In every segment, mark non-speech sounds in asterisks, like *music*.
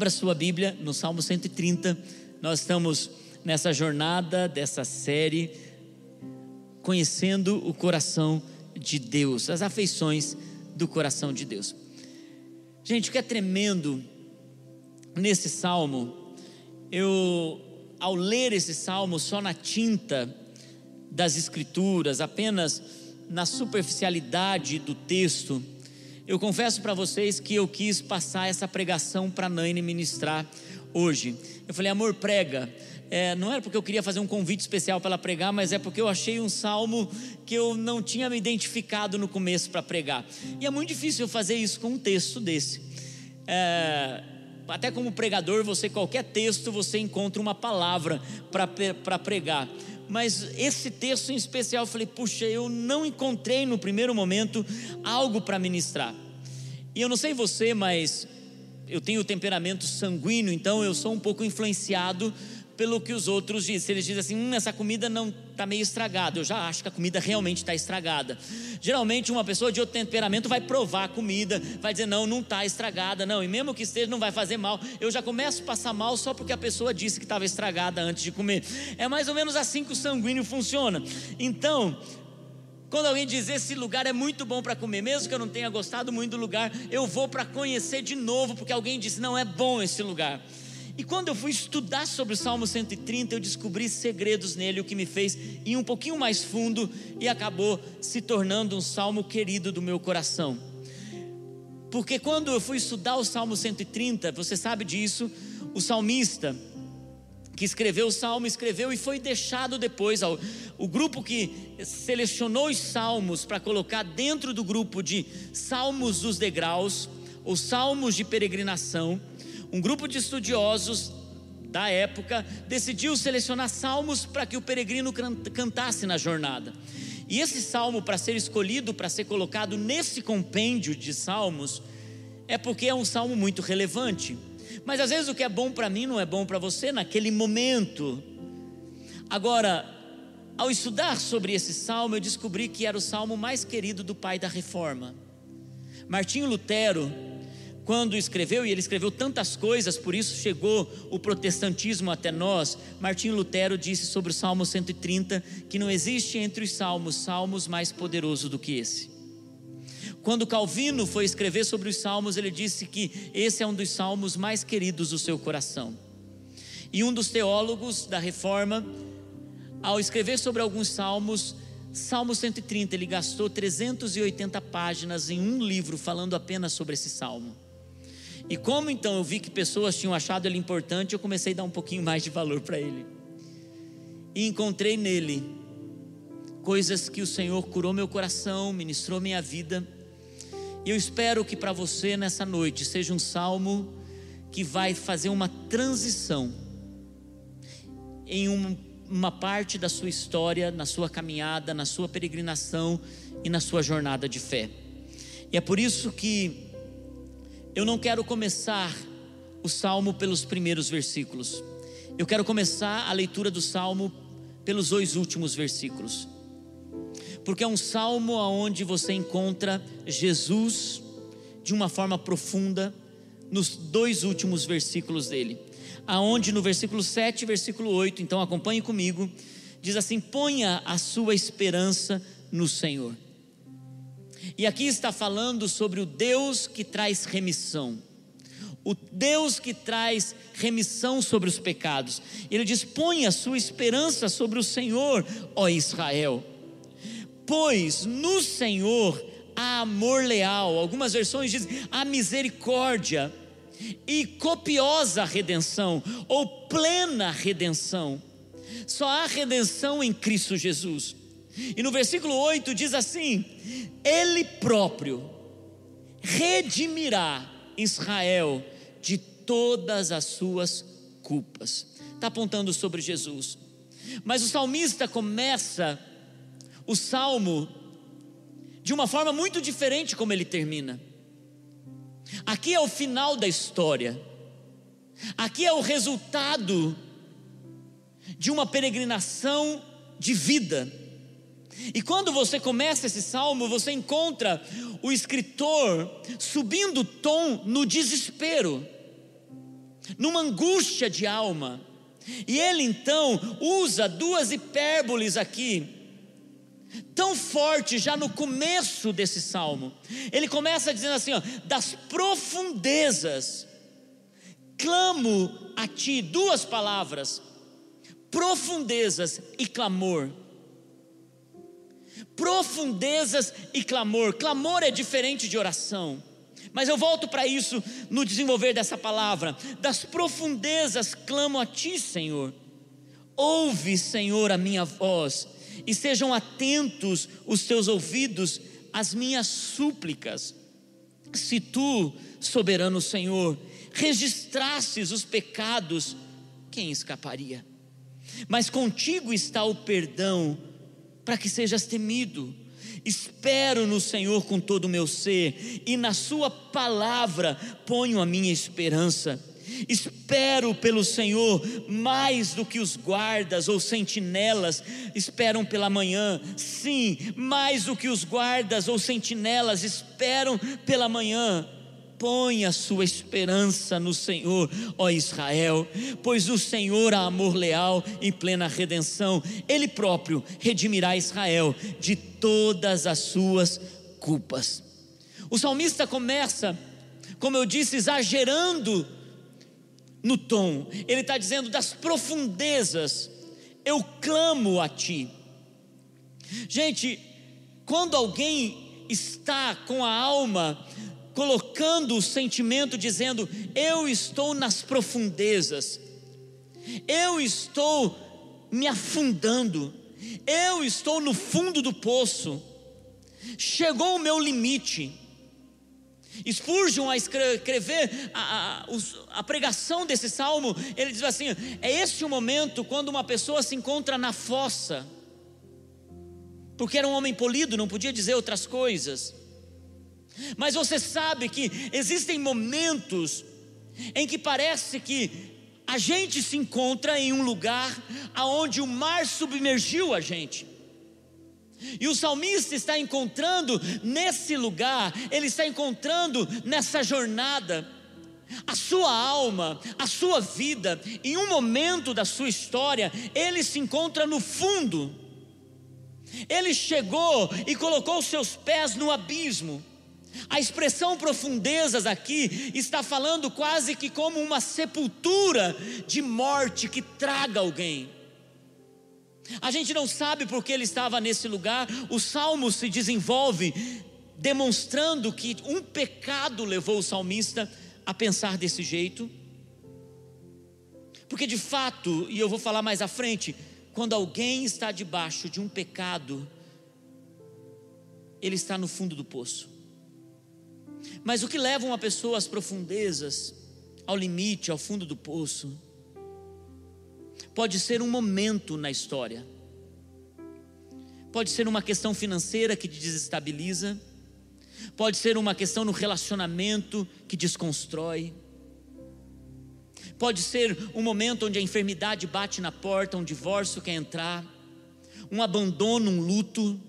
Abra sua Bíblia no Salmo 130. Nós estamos nessa jornada dessa série conhecendo o coração de Deus, as afeições do coração de Deus. Gente, o que é tremendo nesse salmo, eu ao ler esse salmo só na tinta das escrituras, apenas na superficialidade do texto, eu confesso para vocês que eu quis passar essa pregação para Naine ministrar hoje. Eu falei, amor, prega. É, não era porque eu queria fazer um convite especial para ela pregar, mas é porque eu achei um salmo que eu não tinha me identificado no começo para pregar. E é muito difícil eu fazer isso com um texto desse. É, até como pregador, você qualquer texto você encontra uma palavra para pregar mas esse texto em especial eu falei, puxa, eu não encontrei no primeiro momento algo para ministrar. E eu não sei você, mas eu tenho temperamento sanguíneo, então eu sou um pouco influenciado pelo que os outros dizem. Se eles dizem assim, hum, essa comida não está meio estragada, eu já acho que a comida realmente está estragada. Geralmente uma pessoa de outro temperamento vai provar a comida, vai dizer não, não está estragada, não. E mesmo que esteja, não vai fazer mal. Eu já começo a passar mal só porque a pessoa disse que estava estragada antes de comer. É mais ou menos assim que o sanguíneo funciona. Então, quando alguém diz esse lugar é muito bom para comer, mesmo que eu não tenha gostado muito do lugar, eu vou para conhecer de novo, porque alguém disse não é bom esse lugar. E quando eu fui estudar sobre o Salmo 130, eu descobri segredos nele, o que me fez ir um pouquinho mais fundo e acabou se tornando um salmo querido do meu coração. Porque quando eu fui estudar o Salmo 130, você sabe disso, o salmista que escreveu o salmo, escreveu e foi deixado depois ao o grupo que selecionou os salmos para colocar dentro do grupo de salmos dos degraus, ou salmos de peregrinação um grupo de estudiosos da época decidiu selecionar salmos para que o peregrino cantasse na jornada. E esse salmo, para ser escolhido, para ser colocado nesse compêndio de salmos, é porque é um salmo muito relevante. Mas às vezes o que é bom para mim não é bom para você naquele momento. Agora, ao estudar sobre esse salmo, eu descobri que era o salmo mais querido do pai da reforma. Martinho Lutero quando escreveu, e ele escreveu tantas coisas, por isso chegou o protestantismo até nós. Martinho Lutero disse sobre o Salmo 130 que não existe entre os salmos salmos mais poderoso do que esse. Quando Calvino foi escrever sobre os salmos, ele disse que esse é um dos salmos mais queridos do seu coração. E um dos teólogos da reforma, ao escrever sobre alguns salmos, Salmo 130, ele gastou 380 páginas em um livro falando apenas sobre esse salmo. E como então eu vi que pessoas tinham achado ele importante, eu comecei a dar um pouquinho mais de valor para ele. E encontrei nele coisas que o Senhor curou meu coração, ministrou minha vida. E eu espero que para você nessa noite seja um salmo que vai fazer uma transição em um, uma parte da sua história, na sua caminhada, na sua peregrinação e na sua jornada de fé. E é por isso que eu não quero começar o salmo pelos primeiros versículos. Eu quero começar a leitura do salmo pelos dois últimos versículos. Porque é um salmo onde você encontra Jesus de uma forma profunda nos dois últimos versículos dele. Aonde no versículo 7 e versículo 8, então acompanhe comigo, diz assim: "Ponha a sua esperança no Senhor". E aqui está falando sobre o Deus que traz remissão. O Deus que traz remissão sobre os pecados. Ele diz: põe a sua esperança sobre o Senhor, ó Israel. Pois no Senhor há amor leal. Algumas versões dizem há misericórdia e copiosa redenção, ou plena redenção. Só há redenção em Cristo Jesus. E no versículo 8 diz assim: Ele próprio redimirá Israel de todas as suas culpas. Está apontando sobre Jesus. Mas o salmista começa o salmo de uma forma muito diferente como ele termina. Aqui é o final da história. Aqui é o resultado de uma peregrinação de vida e quando você começa esse salmo, você encontra o escritor subindo o tom no desespero. numa angústia de alma. E ele então usa duas hipérboles aqui, tão forte já no começo desse salmo. Ele começa dizendo assim: ó, das profundezas, clamo a ti, duas palavras, profundezas e clamor. Profundezas e clamor. Clamor é diferente de oração. Mas eu volto para isso no desenvolver dessa palavra. Das profundezas clamo a Ti, Senhor. Ouve, Senhor, a minha voz, e sejam atentos os teus ouvidos às minhas súplicas. Se tu, soberano Senhor, registrasses os pecados, quem escaparia? Mas contigo está o perdão, para que sejas temido. Espero no Senhor com todo o meu ser, e na Sua palavra ponho a minha esperança. Espero pelo Senhor mais do que os guardas ou sentinelas esperam pela manhã. Sim, mais do que os guardas ou sentinelas esperam pela manhã. Põe a sua esperança no Senhor, ó Israel, pois o Senhor há amor leal em plena redenção. Ele próprio redimirá Israel de todas as suas culpas. O salmista começa, como eu disse, exagerando no tom. Ele está dizendo das profundezas, eu clamo a ti. Gente, quando alguém está com a alma colocando o sentimento, dizendo: Eu estou nas profundezas, eu estou me afundando, eu estou no fundo do poço, chegou o meu limite. Spurgeon, a escrever a, a, a, pregação desse salmo, ele diz assim: é este o momento quando uma pessoa se encontra na fossa, porque era um homem polido, não podia dizer outras coisas. Mas você sabe que existem momentos em que parece que a gente se encontra em um lugar aonde o mar submergiu a gente. E o salmista está encontrando nesse lugar, ele está encontrando nessa jornada a sua alma, a sua vida, em um momento da sua história, ele se encontra no fundo. Ele chegou e colocou seus pés no abismo. A expressão profundezas aqui está falando quase que como uma sepultura de morte que traga alguém. A gente não sabe porque ele estava nesse lugar, o salmo se desenvolve demonstrando que um pecado levou o salmista a pensar desse jeito. Porque de fato, e eu vou falar mais à frente, quando alguém está debaixo de um pecado, ele está no fundo do poço. Mas o que leva uma pessoa às profundezas, ao limite, ao fundo do poço, pode ser um momento na história, pode ser uma questão financeira que te desestabiliza, pode ser uma questão no relacionamento que desconstrói, pode ser um momento onde a enfermidade bate na porta, um divórcio quer entrar, um abandono, um luto,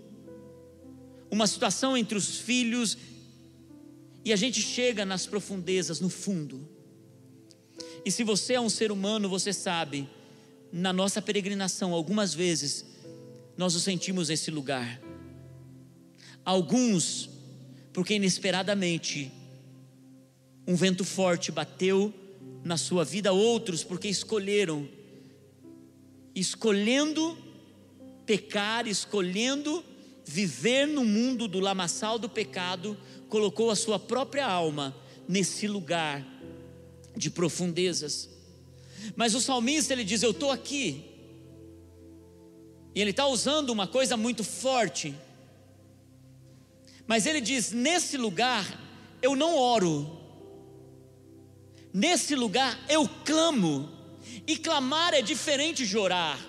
uma situação entre os filhos e a gente chega nas profundezas, no fundo. E se você é um ser humano, você sabe, na nossa peregrinação, algumas vezes, nós nos sentimos nesse lugar. Alguns, porque inesperadamente, um vento forte bateu na sua vida, outros, porque escolheram, escolhendo pecar, escolhendo viver no mundo do lamaçal do pecado, colocou a sua própria alma nesse lugar de profundezas. Mas o salmista ele diz: Eu estou aqui. E ele está usando uma coisa muito forte. Mas ele diz: Nesse lugar eu não oro. Nesse lugar eu clamo. E clamar é diferente de orar.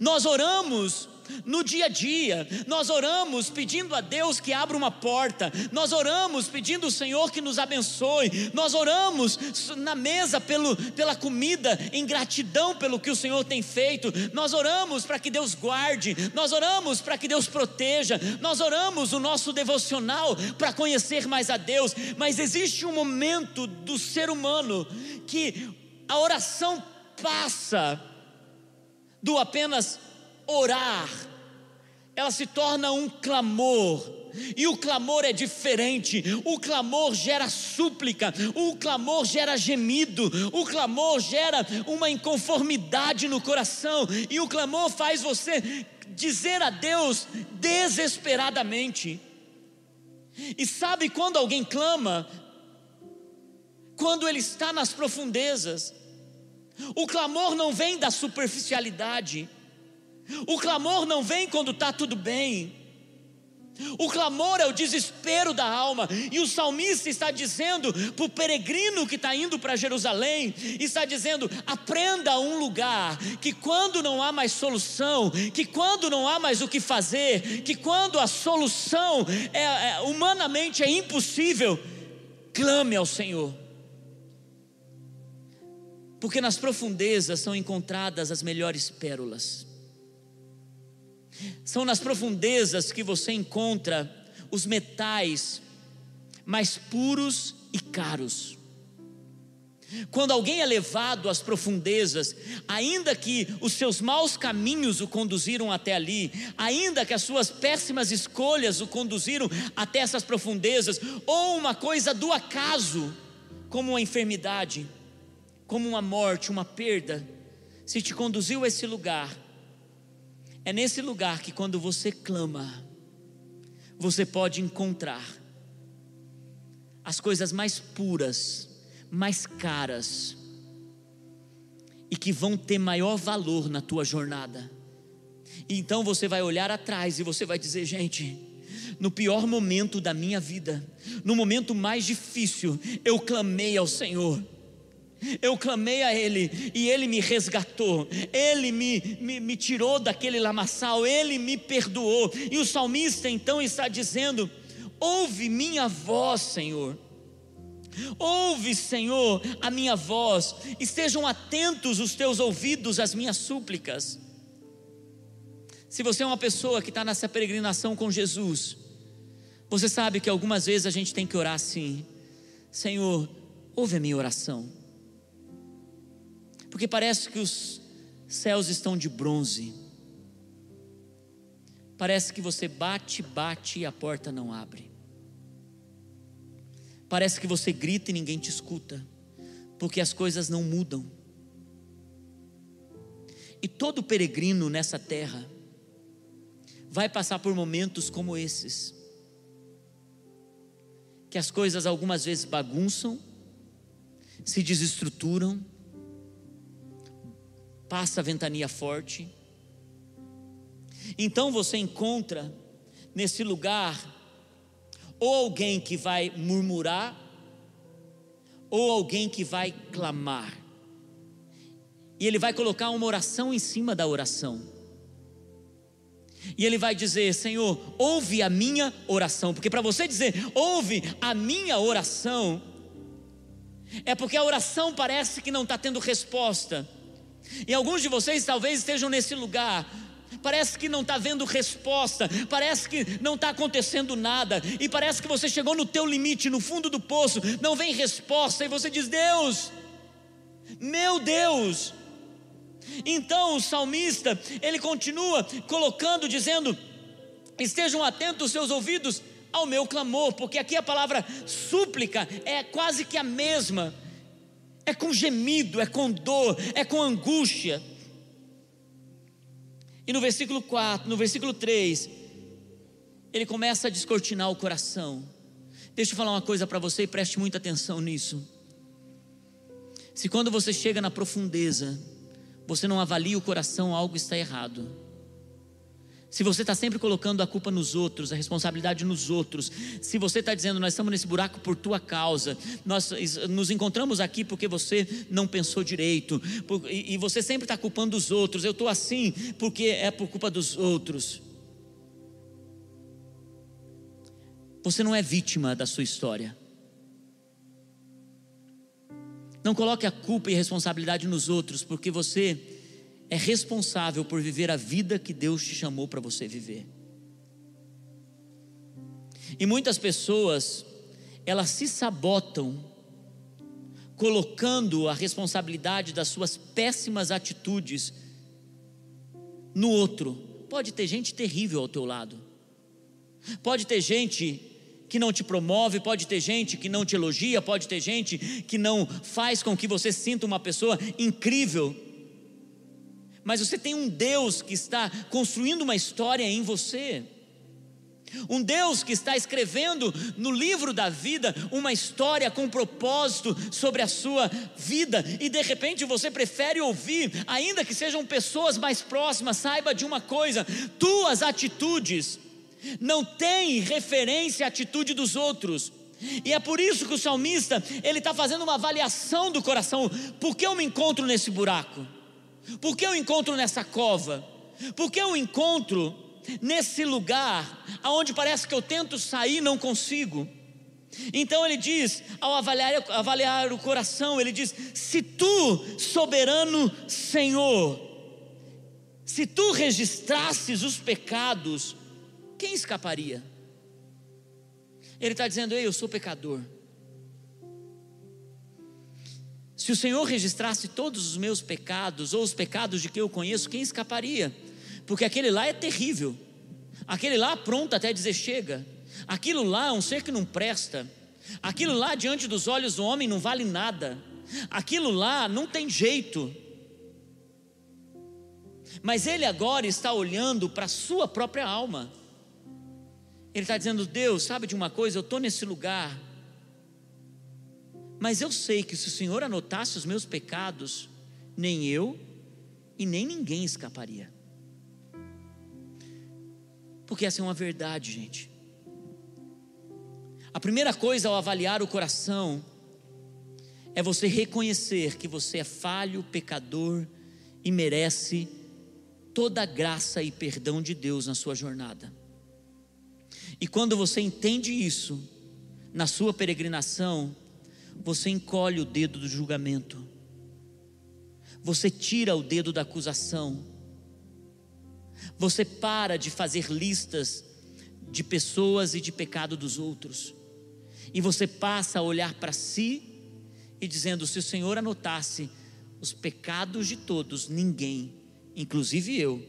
Nós oramos no dia a dia, nós oramos pedindo a Deus que abra uma porta, nós oramos pedindo ao Senhor que nos abençoe, nós oramos na mesa pelo, pela comida, em gratidão pelo que o Senhor tem feito, nós oramos para que Deus guarde, nós oramos para que Deus proteja, nós oramos o nosso devocional para conhecer mais a Deus, mas existe um momento do ser humano que a oração passa do apenas orar, ela se torna um clamor. E o clamor é diferente. O clamor gera súplica, o clamor gera gemido, o clamor gera uma inconformidade no coração, e o clamor faz você dizer a Deus desesperadamente. E sabe quando alguém clama? Quando ele está nas profundezas. O clamor não vem da superficialidade. O clamor não vem quando está tudo bem. O clamor é o desespero da alma, e o salmista está dizendo para o peregrino que está indo para Jerusalém: está dizendo, aprenda um lugar que quando não há mais solução, que quando não há mais o que fazer, que quando a solução é, é humanamente é impossível, clame ao Senhor. Porque nas profundezas são encontradas as melhores pérolas. São nas profundezas que você encontra os metais mais puros e caros. Quando alguém é levado às profundezas, ainda que os seus maus caminhos o conduziram até ali, ainda que as suas péssimas escolhas o conduziram até essas profundezas, ou uma coisa do acaso, como uma enfermidade, como uma morte, uma perda, se te conduziu a esse lugar, é nesse lugar que quando você clama, você pode encontrar as coisas mais puras, mais caras e que vão ter maior valor na tua jornada. E então você vai olhar atrás e você vai dizer, gente, no pior momento da minha vida, no momento mais difícil, eu clamei ao Senhor eu clamei a Ele e Ele me resgatou, Ele me, me, me, tirou daquele lamaçal, Ele me perdoou. E o salmista então está dizendo: Ouve minha voz, Senhor. Ouve, Senhor, a minha voz, estejam atentos os teus ouvidos às minhas súplicas. Se você é uma pessoa que está nessa peregrinação com Jesus, você sabe que algumas vezes a gente tem que orar assim: Senhor, ouve a minha oração porque parece que os céus estão de bronze. Parece que você bate, bate e a porta não abre. Parece que você grita e ninguém te escuta, porque as coisas não mudam. E todo peregrino nessa terra vai passar por momentos como esses, que as coisas algumas vezes bagunçam, se desestruturam, passa a ventania forte. Então você encontra nesse lugar ou alguém que vai murmurar, ou alguém que vai clamar. E ele vai colocar uma oração em cima da oração. E ele vai dizer: Senhor, ouve a minha oração. Porque para você dizer, ouve a minha oração, é porque a oração parece que não está tendo resposta. E alguns de vocês talvez estejam nesse lugar. Parece que não está vendo resposta, parece que não está acontecendo nada, e parece que você chegou no teu limite, no fundo do poço, não vem resposta, e você diz: Deus, meu Deus. Então o salmista, ele continua colocando, dizendo: estejam atentos os seus ouvidos ao meu clamor, porque aqui a palavra súplica é quase que a mesma é com gemido, é com dor, é com angústia. E no versículo 4, no versículo 3, ele começa a descortinar o coração. Deixa eu falar uma coisa para você e preste muita atenção nisso. Se quando você chega na profundeza, você não avalia o coração, algo está errado. Se você está sempre colocando a culpa nos outros, a responsabilidade nos outros, se você está dizendo, nós estamos nesse buraco por tua causa, nós nos encontramos aqui porque você não pensou direito, e você sempre está culpando os outros, eu estou assim porque é por culpa dos outros. Você não é vítima da sua história. Não coloque a culpa e a responsabilidade nos outros, porque você é responsável por viver a vida que Deus te chamou para você viver. E muitas pessoas, elas se sabotam colocando a responsabilidade das suas péssimas atitudes no outro. Pode ter gente terrível ao teu lado. Pode ter gente que não te promove, pode ter gente que não te elogia, pode ter gente que não faz com que você sinta uma pessoa incrível. Mas você tem um Deus que está construindo uma história em você. Um Deus que está escrevendo no livro da vida uma história com propósito sobre a sua vida, e de repente você prefere ouvir, ainda que sejam pessoas mais próximas, saiba de uma coisa: tuas atitudes não têm referência à atitude dos outros. E é por isso que o salmista ele está fazendo uma avaliação do coração. Por que eu me encontro nesse buraco? Por que eu encontro nessa cova? Por que eu encontro nesse lugar aonde parece que eu tento sair não consigo. Então ele diz, ao avaliar, avaliar o coração, ele diz: Se tu, soberano Senhor, se tu registrasses os pecados, quem escaparia? Ele está dizendo: Ei, eu sou pecador. Se o Senhor registrasse todos os meus pecados, ou os pecados de que eu conheço, quem escaparia? porque aquele lá é terrível, aquele lá pronto até dizer chega, aquilo lá é um ser que não presta, aquilo lá diante dos olhos do homem não vale nada, aquilo lá não tem jeito. Mas ele agora está olhando para a sua própria alma. Ele está dizendo: Deus, sabe de uma coisa? Eu estou nesse lugar, mas eu sei que se o Senhor anotasse os meus pecados, nem eu e nem ninguém escaparia. Porque essa é uma verdade, gente. A primeira coisa ao avaliar o coração é você reconhecer que você é falho, pecador e merece toda a graça e perdão de Deus na sua jornada. E quando você entende isso, na sua peregrinação, você encolhe o dedo do julgamento, você tira o dedo da acusação, você para de fazer listas de pessoas e de pecado dos outros. E você passa a olhar para si e dizendo: se o Senhor anotasse os pecados de todos, ninguém, inclusive eu,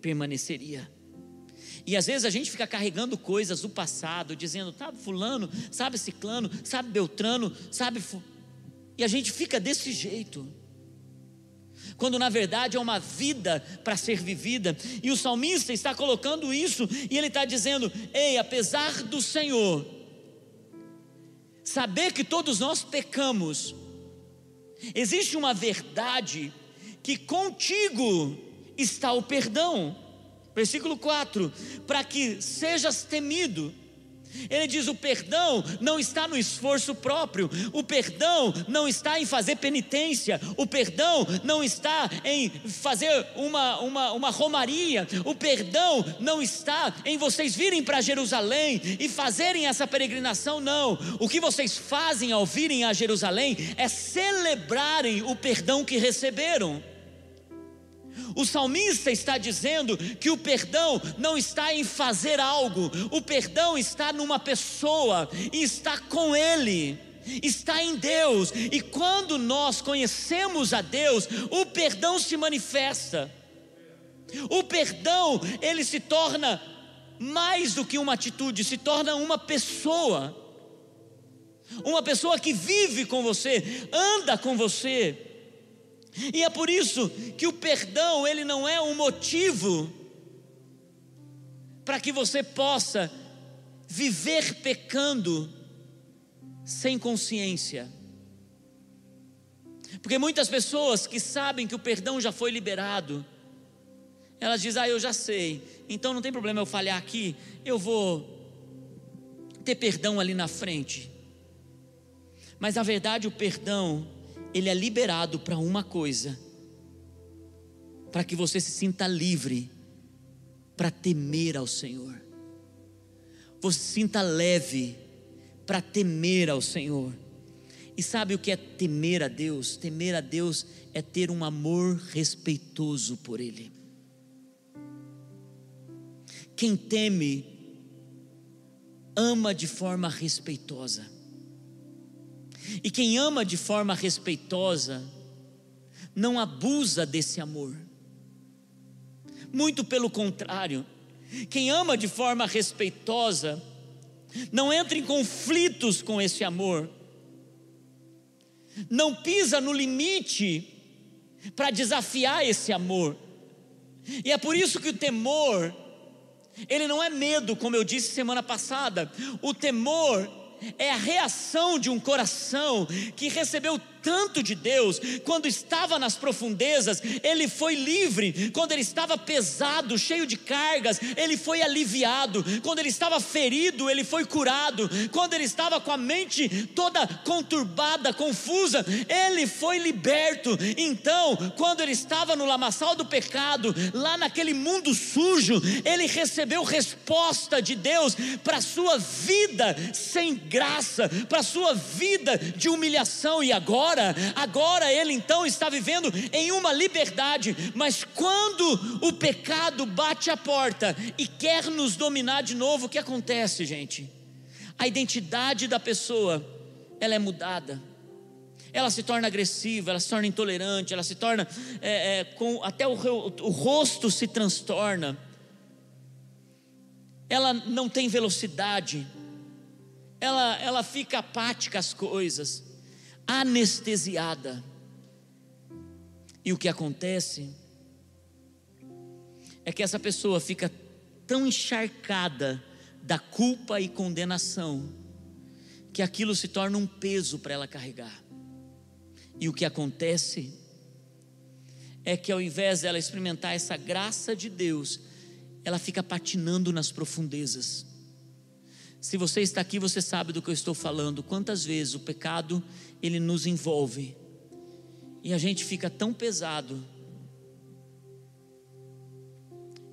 permaneceria. E às vezes a gente fica carregando coisas do passado, dizendo, sabe fulano, sabe ciclano, sabe beltrano, sabe. E a gente fica desse jeito quando na verdade é uma vida para ser vivida. E o salmista está colocando isso e ele está dizendo: Ei, apesar do Senhor, saber que todos nós pecamos, existe uma verdade que contigo está o perdão. Versículo 4: Para que sejas temido ele diz: o perdão não está no esforço próprio, o perdão não está em fazer penitência, o perdão não está em fazer uma, uma, uma romaria, o perdão não está em vocês virem para Jerusalém e fazerem essa peregrinação, não. O que vocês fazem ao virem a Jerusalém é celebrarem o perdão que receberam. O salmista está dizendo que o perdão não está em fazer algo, o perdão está numa pessoa e está com Ele está em Deus, e quando nós conhecemos a Deus, o perdão se manifesta. O perdão, ele se torna mais do que uma atitude, se torna uma pessoa. Uma pessoa que vive com você, anda com você. E é por isso que o perdão, ele não é um motivo para que você possa viver pecando sem consciência. Porque muitas pessoas que sabem que o perdão já foi liberado, elas dizem: Ah, eu já sei, então não tem problema eu falhar aqui, eu vou ter perdão ali na frente. Mas na verdade o perdão ele é liberado para uma coisa: para que você se sinta livre para temer ao Senhor. Você se sinta leve para temer ao Senhor. E sabe o que é temer a Deus? Temer a Deus é ter um amor respeitoso por Ele. Quem teme, ama de forma respeitosa. E quem ama de forma respeitosa, não abusa desse amor. Muito pelo contrário, quem ama de forma respeitosa, não entra em conflitos com esse amor, não pisa no limite para desafiar esse amor. E é por isso que o temor, ele não é medo, como eu disse semana passada. O temor é a reação de um coração que recebeu tanto de Deus, quando estava nas profundezas, ele foi livre, quando ele estava pesado, cheio de cargas, ele foi aliviado, quando ele estava ferido, ele foi curado, quando ele estava com a mente toda conturbada, confusa, ele foi liberto. Então, quando ele estava no lamaçal do pecado, lá naquele mundo sujo, ele recebeu resposta de Deus para a sua vida sem graça, para a sua vida de humilhação, e agora agora, agora ele então está vivendo em uma liberdade, mas quando o pecado bate a porta e quer nos dominar de novo, o que acontece, gente? A identidade da pessoa, ela é mudada ela se torna agressiva, ela se torna intolerante, ela se torna é, é, com até o, o, rosto se transtorna. Ela não tem velocidade, ela, ela fica apática às coisas anestesiada. E o que acontece é que essa pessoa fica tão encharcada da culpa e condenação que aquilo se torna um peso para ela carregar. E o que acontece é que ao invés dela experimentar essa graça de Deus, ela fica patinando nas profundezas. Se você está aqui, você sabe do que eu estou falando. Quantas vezes o pecado ele nos envolve e a gente fica tão pesado.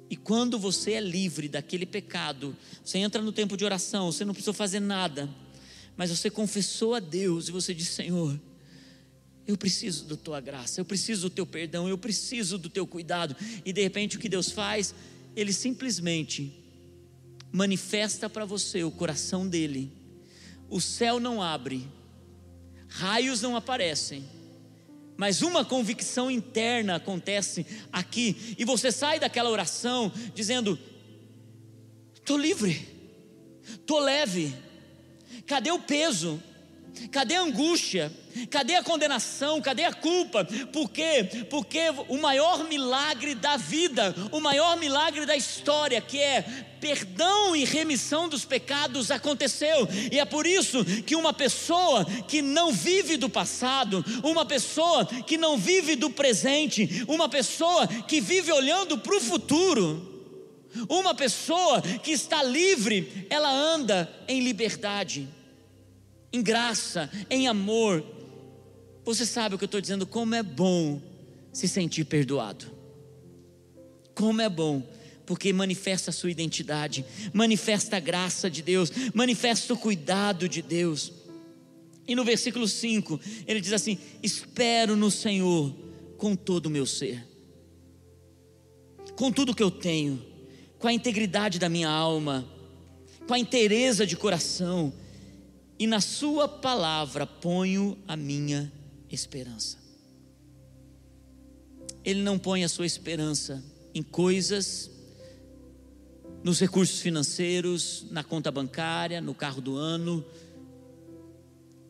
E quando você é livre daquele pecado, você entra no tempo de oração, você não precisa fazer nada, mas você confessou a Deus e você diz: Senhor, eu preciso da tua graça, eu preciso do teu perdão, eu preciso do teu cuidado. E de repente o que Deus faz? Ele simplesmente manifesta para você o coração dele. O céu não abre, raios não aparecem, mas uma convicção interna acontece aqui, e você sai daquela oração dizendo: estou livre, estou leve, cadê o peso? Cadê a angústia? Cadê a condenação? Cadê a culpa? Por quê? Porque o maior milagre da vida, o maior milagre da história, que é perdão e remissão dos pecados, aconteceu. E é por isso que uma pessoa que não vive do passado, uma pessoa que não vive do presente, uma pessoa que vive olhando para o futuro, uma pessoa que está livre, ela anda em liberdade em graça, em amor. Você sabe o que eu estou dizendo? Como é bom se sentir perdoado. Como é bom, porque manifesta a sua identidade, manifesta a graça de Deus, manifesta o cuidado de Deus. E no versículo 5, ele diz assim: Espero no Senhor com todo o meu ser, com tudo que eu tenho, com a integridade da minha alma, com a inteireza de coração, e na Sua palavra ponho a minha esperança. Ele não põe a sua esperança em coisas, nos recursos financeiros, na conta bancária, no carro do ano,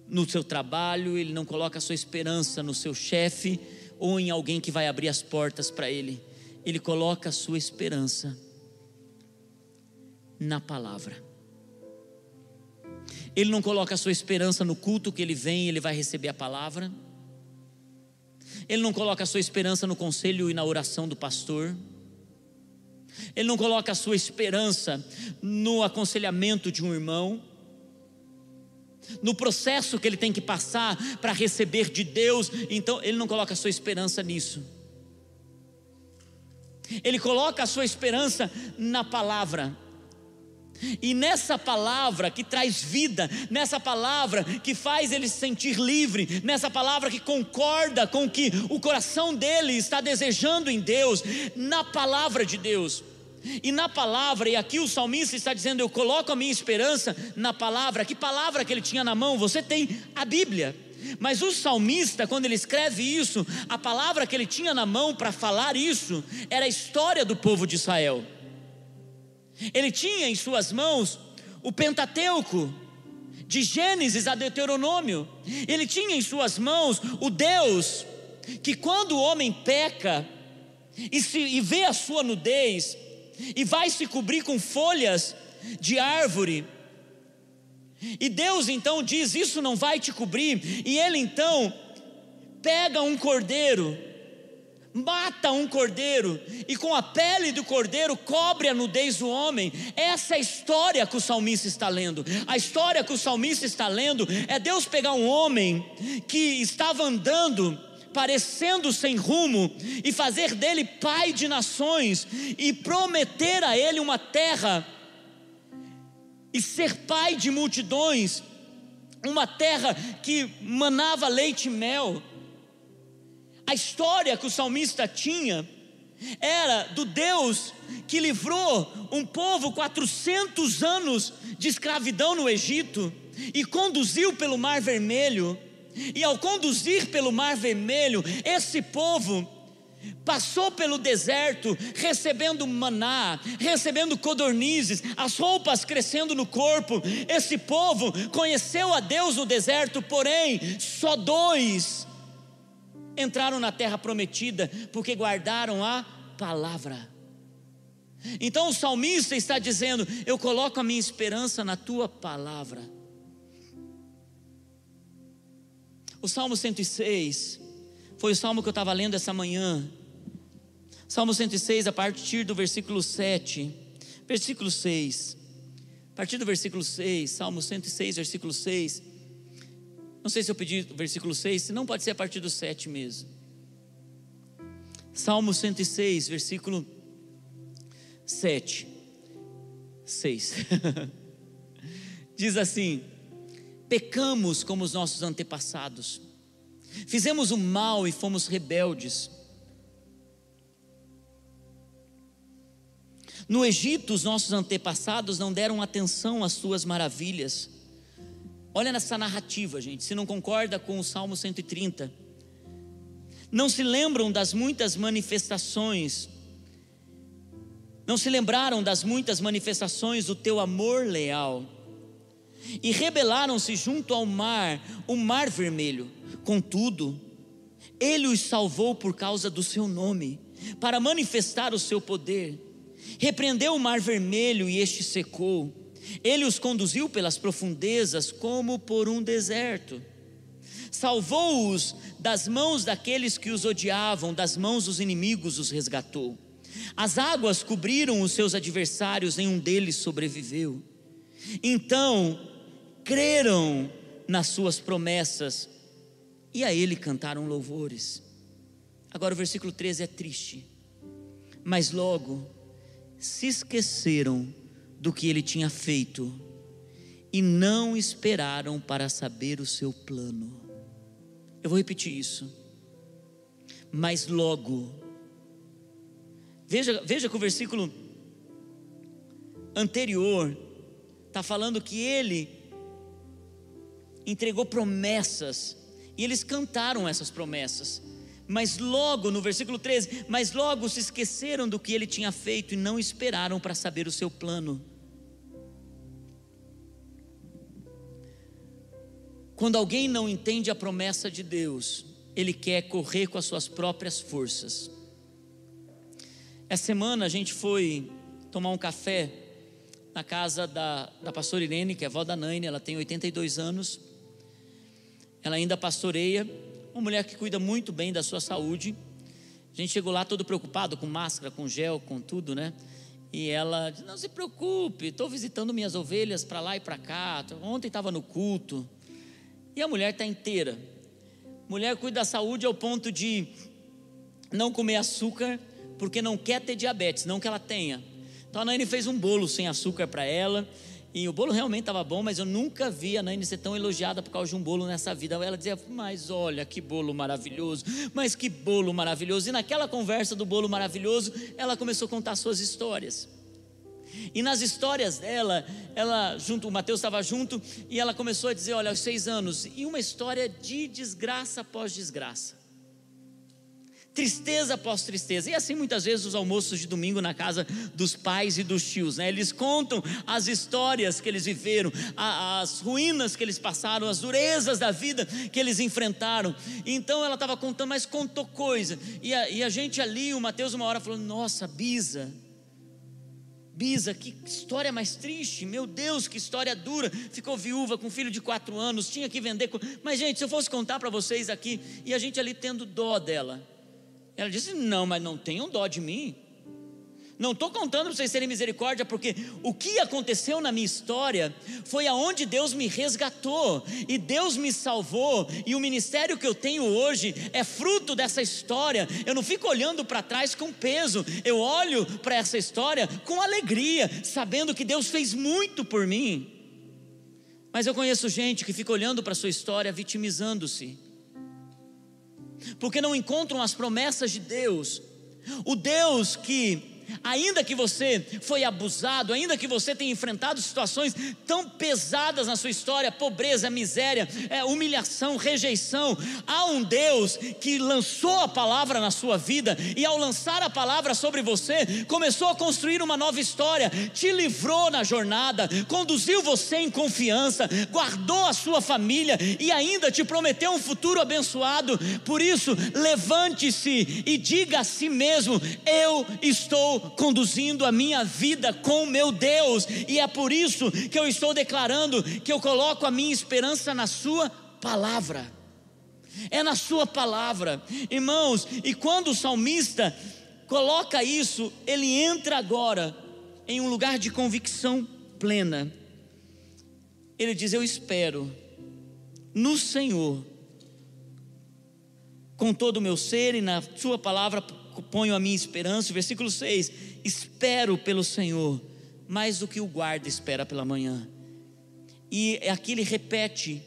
no seu trabalho, ele não coloca a sua esperança no seu chefe ou em alguém que vai abrir as portas para ele. Ele coloca a sua esperança na palavra. Ele não coloca a sua esperança no culto que ele vem e ele vai receber a palavra. Ele não coloca a sua esperança no conselho e na oração do pastor. Ele não coloca a sua esperança no aconselhamento de um irmão. No processo que ele tem que passar para receber de Deus, então ele não coloca a sua esperança nisso. Ele coloca a sua esperança na palavra. E nessa palavra que traz vida, nessa palavra que faz ele se sentir livre, nessa palavra que concorda com o que o coração dele está desejando em Deus, na palavra de Deus. E na palavra, e aqui o salmista está dizendo: Eu coloco a minha esperança na palavra. Que palavra que ele tinha na mão? Você tem a Bíblia. Mas o salmista, quando ele escreve isso, a palavra que ele tinha na mão para falar isso era a história do povo de Israel. Ele tinha em suas mãos o Pentateuco, de Gênesis a Deuteronômio. Ele tinha em suas mãos o Deus que, quando o homem peca e, se, e vê a sua nudez, e vai se cobrir com folhas de árvore, e Deus então diz: Isso não vai te cobrir, e ele então pega um cordeiro, mata um cordeiro, e com a pele do cordeiro cobre a nudez do homem. Essa é a história que o salmista está lendo. A história que o salmista está lendo é Deus pegar um homem que estava andando parecendo sem rumo, e fazer dele pai de nações, e prometer a ele uma terra e ser pai de multidões, uma terra que manava leite e mel. A história que o salmista tinha era do Deus que livrou um povo 400 anos de escravidão no Egito e conduziu pelo Mar Vermelho. E ao conduzir pelo Mar Vermelho, esse povo passou pelo deserto recebendo maná, recebendo codornizes, as roupas crescendo no corpo. Esse povo conheceu a Deus no deserto, porém, só dois entraram na terra prometida porque guardaram a palavra. Então o salmista está dizendo: Eu coloco a minha esperança na tua palavra. O Salmo 106 foi o salmo que eu estava lendo essa manhã. Salmo 106, a partir do versículo 7. Versículo 6. A partir do versículo 6, Salmo 106, versículo 6. Não sei se eu pedi o versículo 6, se não pode ser a partir do 7 mesmo. Salmo 106, versículo 7. 6. *laughs* Diz assim: Pecamos como os nossos antepassados Fizemos o mal e fomos rebeldes. No Egito, os nossos antepassados não deram atenção às suas maravilhas. Olha nessa narrativa, gente, se não concorda com o Salmo 130. Não se lembram das muitas manifestações, não se lembraram das muitas manifestações do teu amor leal, e rebelaram-se junto ao mar, o mar vermelho Contudo, ele os salvou por causa do seu nome, para manifestar o seu poder. Repreendeu o mar vermelho e este secou. Ele os conduziu pelas profundezas como por um deserto. Salvou-os das mãos daqueles que os odiavam, das mãos dos inimigos os resgatou. As águas cobriram os seus adversários, nenhum deles sobreviveu. Então, creram nas suas promessas e a ele cantaram louvores. Agora o versículo 13 é triste. Mas logo se esqueceram do que ele tinha feito e não esperaram para saber o seu plano. Eu vou repetir isso. Mas logo, veja, veja que o versículo anterior está falando que ele entregou promessas e eles cantaram essas promessas. Mas logo, no versículo 13, mas logo se esqueceram do que ele tinha feito e não esperaram para saber o seu plano. Quando alguém não entende a promessa de Deus, ele quer correr com as suas próprias forças. Essa semana a gente foi tomar um café na casa da, da pastora Irene, que é avó da Naine, ela tem 82 anos. Ela ainda pastoreia, uma mulher que cuida muito bem da sua saúde. A gente chegou lá todo preocupado, com máscara, com gel, com tudo, né? E ela disse: Não se preocupe, estou visitando minhas ovelhas para lá e para cá. Ontem estava no culto. E a mulher está inteira. Mulher cuida da saúde ao ponto de não comer açúcar, porque não quer ter diabetes, não que ela tenha. Então a Naine fez um bolo sem açúcar para ela. E o bolo realmente estava bom, mas eu nunca vi a Naine ser tão elogiada por causa de um bolo nessa vida. Ela dizia, mas olha que bolo maravilhoso, mas que bolo maravilhoso. E naquela conversa do bolo maravilhoso, ela começou a contar suas histórias. E nas histórias dela, ela junto, o Mateus estava junto e ela começou a dizer, olha, aos seis anos, e uma história de desgraça após desgraça tristeza após tristeza. E assim muitas vezes os almoços de domingo na casa dos pais e dos tios, né? Eles contam as histórias que eles viveram, as ruínas que eles passaram, as durezas da vida que eles enfrentaram. Então ela estava contando, mas contou coisa. E a, e a gente ali, o Mateus uma hora falou: "Nossa, Bisa, Bisa, que história mais triste, meu Deus, que história dura. Ficou viúva com um filho de quatro anos, tinha que vender. Mas, gente, se eu fosse contar para vocês aqui, e a gente ali tendo dó dela, ela disse: Não, mas não tenham dó de mim. Não estou contando para vocês terem misericórdia, porque o que aconteceu na minha história foi aonde Deus me resgatou e Deus me salvou, e o ministério que eu tenho hoje é fruto dessa história. Eu não fico olhando para trás com peso, eu olho para essa história com alegria, sabendo que Deus fez muito por mim. Mas eu conheço gente que fica olhando para a sua história vitimizando-se porque não encontram as promessas de Deus. O Deus que ainda que você foi abusado, ainda que você tenha enfrentado situações tão pesadas na sua história pobreza, miséria, é, humilhação, rejeição há um Deus que lançou a palavra na sua vida e, ao lançar a palavra sobre você, começou a construir uma nova história, te livrou na jornada, conduziu você em confiança, guardou a sua família e ainda te prometeu um futuro abençoado. Por isso, levante-se e diga a si mesmo: Eu estou conduzindo a minha vida com meu Deus, e é por isso que eu estou declarando que eu coloco a minha esperança na Sua palavra. É na Sua palavra, irmãos, e quando o salmista coloca isso, ele entra agora em um lugar de convicção plena. Ele diz: Eu espero no Senhor, com todo o meu ser, e na Sua palavra ponho a minha esperança. Versículo 6: Espero pelo Senhor, mais do que o guarda espera pela manhã. E aqui ele repete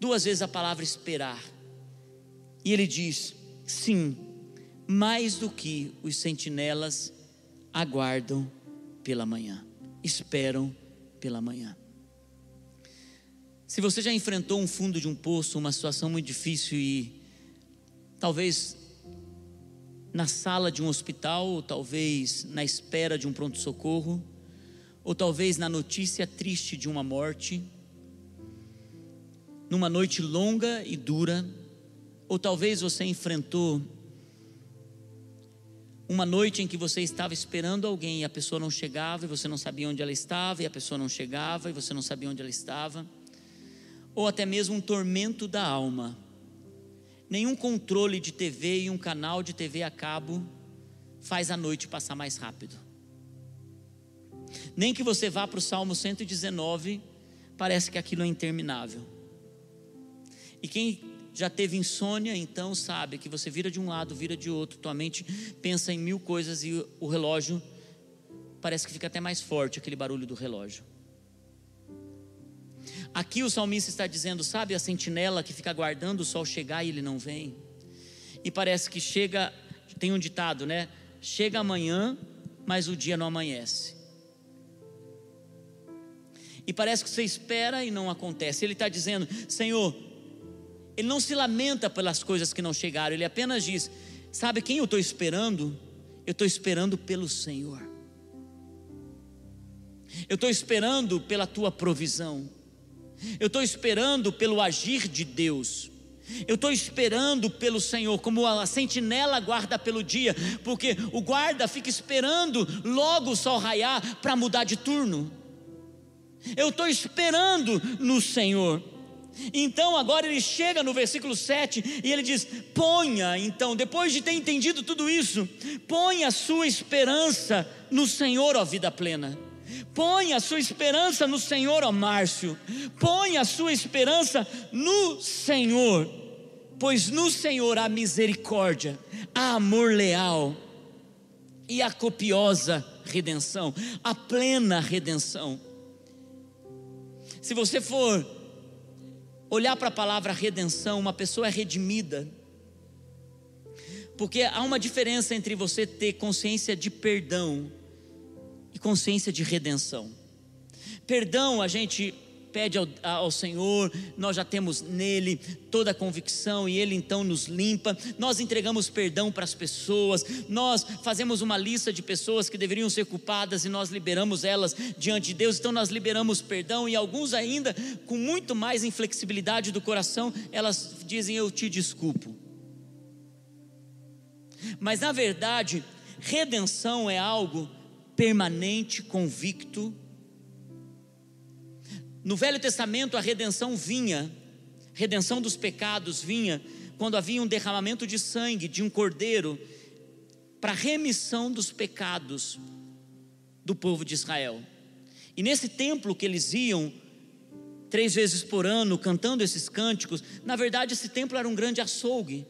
duas vezes a palavra esperar. E ele diz: Sim, mais do que os sentinelas aguardam pela manhã, esperam pela manhã. Se você já enfrentou um fundo de um poço, uma situação muito difícil e talvez na sala de um hospital, ou talvez na espera de um pronto-socorro, ou talvez na notícia triste de uma morte, numa noite longa e dura, ou talvez você enfrentou uma noite em que você estava esperando alguém e a pessoa não chegava e você não sabia onde ela estava, e a pessoa não chegava e você não sabia onde ela estava, ou até mesmo um tormento da alma Nenhum controle de TV e um canal de TV a cabo faz a noite passar mais rápido. Nem que você vá para o Salmo 119, parece que aquilo é interminável. E quem já teve insônia, então sabe que você vira de um lado, vira de outro, tua mente pensa em mil coisas e o relógio parece que fica até mais forte aquele barulho do relógio. Aqui o salmista está dizendo, sabe a sentinela que fica aguardando o sol chegar e ele não vem? E parece que chega, tem um ditado, né? Chega amanhã, mas o dia não amanhece. E parece que você espera e não acontece. Ele está dizendo, Senhor, ele não se lamenta pelas coisas que não chegaram, ele apenas diz: Sabe quem eu estou esperando? Eu estou esperando pelo Senhor. Eu estou esperando pela tua provisão. Eu estou esperando pelo agir de Deus. Eu estou esperando pelo Senhor, como a sentinela guarda pelo dia, porque o guarda fica esperando logo o sol raiar para mudar de turno. Eu estou esperando no Senhor. Então agora ele chega no versículo 7 e ele diz: ponha, então, depois de ter entendido tudo isso, ponha a sua esperança no Senhor, ó vida plena. Põe a sua esperança no Senhor, ó Márcio. Põe a sua esperança no Senhor, pois no Senhor há misericórdia, há amor leal e a copiosa redenção, a plena redenção. Se você for olhar para a palavra redenção, uma pessoa é redimida. Porque há uma diferença entre você ter consciência de perdão e consciência de redenção. Perdão, a gente pede ao, ao, Senhor, nós já temos nele toda a convicção e ele então nos limpa. Nós entregamos perdão para as pessoas, nós fazemos uma lista de pessoas que deveriam ser culpadas e nós liberamos elas diante de Deus. Então nós liberamos perdão e alguns ainda com muito mais inflexibilidade do coração, elas dizem eu te desculpo. Mas na verdade, redenção é algo permanente, convicto no Velho Testamento, a redenção vinha, redenção dos pecados vinha, quando havia um derramamento de sangue de um cordeiro para remissão dos pecados do povo de Israel. E nesse templo que eles iam, três vezes por ano, cantando esses cânticos, na verdade esse templo era um grande açougue,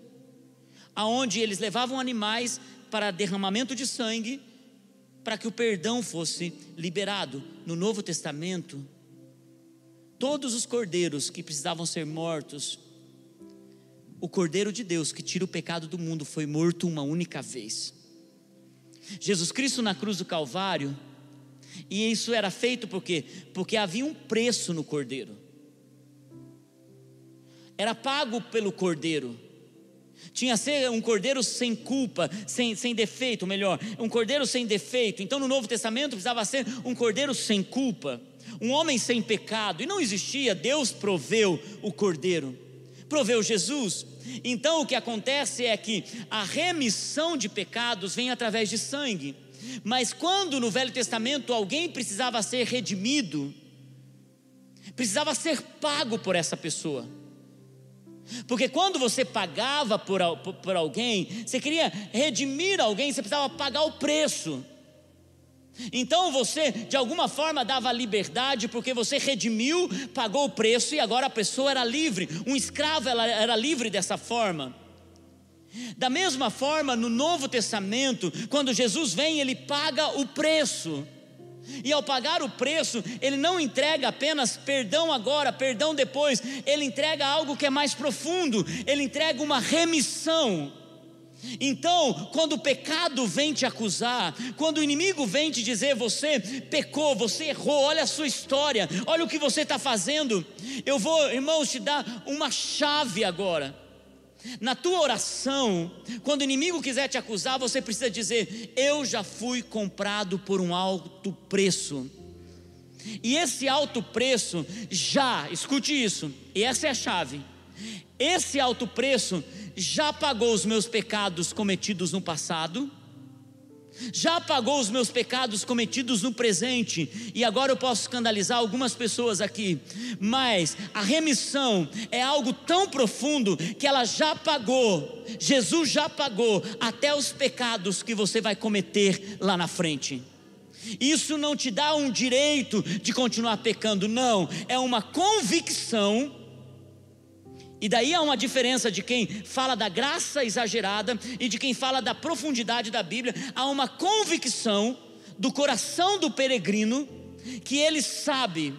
aonde eles levavam animais para derramamento de sangue, para que o perdão fosse liberado. No Novo Testamento, todos os cordeiros que precisavam ser mortos, o Cordeiro de Deus que tira o pecado do mundo foi morto uma única vez. Jesus Cristo na cruz do Calvário, e isso era feito por quê? Porque havia um preço no Cordeiro, era pago pelo Cordeiro. Tinha ser um cordeiro sem culpa, sem, sem defeito, melhor, um cordeiro sem defeito. Então no Novo Testamento precisava ser um cordeiro sem culpa um homem sem pecado, e não existia, Deus proveu o cordeiro, proveu Jesus. Então o que acontece é que a remissão de pecados vem através de sangue. Mas quando no Velho Testamento alguém precisava ser redimido, precisava ser pago por essa pessoa. Porque quando você pagava por, por, por alguém, você queria redimir alguém, você precisava pagar o preço. Então você, de alguma forma, dava liberdade, porque você redimiu, pagou o preço e agora a pessoa era livre. Um escravo era livre dessa forma. Da mesma forma, no Novo Testamento, quando Jesus vem, ele paga o preço. E ao pagar o preço, ele não entrega apenas perdão agora, perdão depois, ele entrega algo que é mais profundo, ele entrega uma remissão. Então, quando o pecado vem te acusar, quando o inimigo vem te dizer você pecou, você errou, olha a sua história, olha o que você está fazendo, eu vou, irmãos, te dar uma chave agora. Na tua oração, quando o inimigo quiser te acusar, você precisa dizer: Eu já fui comprado por um alto preço. E esse alto preço já, escute isso, e essa é a chave. Esse alto preço já pagou os meus pecados cometidos no passado, já pagou os meus pecados cometidos no presente, e agora eu posso escandalizar algumas pessoas aqui, mas a remissão é algo tão profundo que ela já pagou, Jesus já pagou até os pecados que você vai cometer lá na frente. Isso não te dá um direito de continuar pecando, não, é uma convicção e daí há uma diferença de quem fala da graça exagerada e de quem fala da profundidade da Bíblia. Há uma convicção do coração do peregrino que ele sabe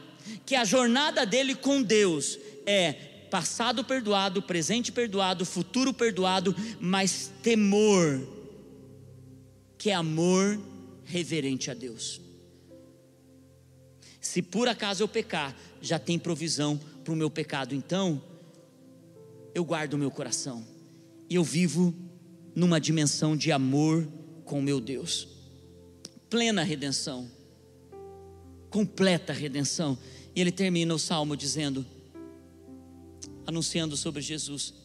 que a jornada dele com Deus é passado perdoado, presente perdoado, futuro perdoado, mas temor, que é amor reverente a Deus. Se por acaso eu pecar, já tem provisão para o meu pecado, então eu guardo o meu coração. E eu vivo numa dimensão de amor com meu Deus. Plena redenção, completa redenção. E ele termina o salmo dizendo, anunciando sobre Jesus,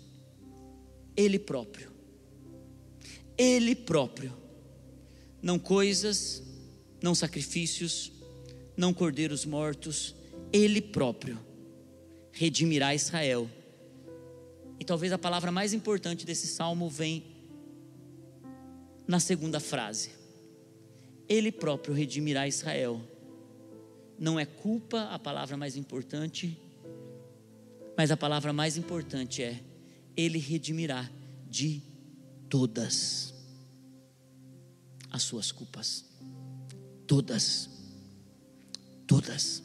Ele próprio, Ele próprio, não coisas, não sacrifícios, não cordeiros mortos, Ele próprio. Redimirá Israel e talvez a palavra mais importante desse salmo vem na segunda frase. Ele próprio redimirá Israel. Não é culpa a palavra mais importante, mas a palavra mais importante é: Ele redimirá de todas as suas culpas. Todas. Todas.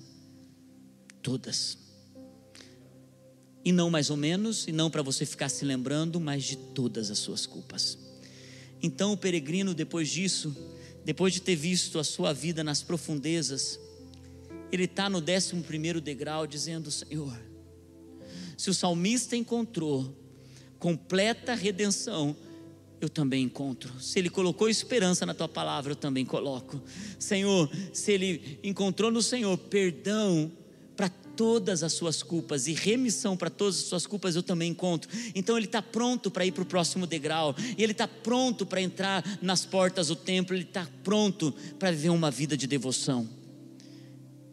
Todas e não mais ou menos, e não para você ficar se lembrando, mas de todas as suas culpas. Então o peregrino, depois disso, depois de ter visto a sua vida nas profundezas, ele está no décimo primeiro degrau dizendo: Senhor, se o salmista encontrou completa redenção, eu também encontro. Se ele colocou esperança na tua palavra, eu também coloco. Senhor, se ele encontrou no Senhor perdão todas as suas culpas e remissão para todas as suas culpas, eu também encontro. Então ele está pronto para ir para o próximo degrau, e ele está pronto para entrar nas portas do templo, ele está pronto para viver uma vida de devoção.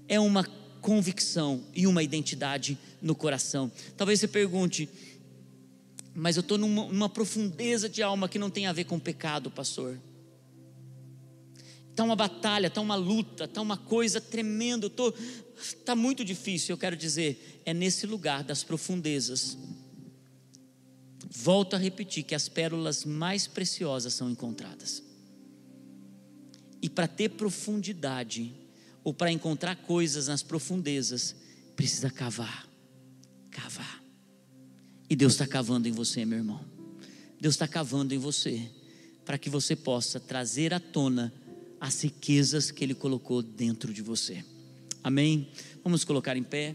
É uma convicção e uma identidade no coração. Talvez você pergunte, mas eu estou numa, numa, profundeza de alma que não tem a ver com pecado, pastor. Está uma batalha, está uma luta, está uma coisa tremenda. Está muito difícil, eu quero dizer. É nesse lugar das profundezas. Volto a repetir que as pérolas mais preciosas são encontradas. E para ter profundidade, ou para encontrar coisas nas profundezas, precisa cavar. Cavar. E Deus está cavando em você, meu irmão. Deus está cavando em você, para que você possa trazer à tona as riquezas que Ele colocou dentro de você. Amém? Vamos colocar em pé.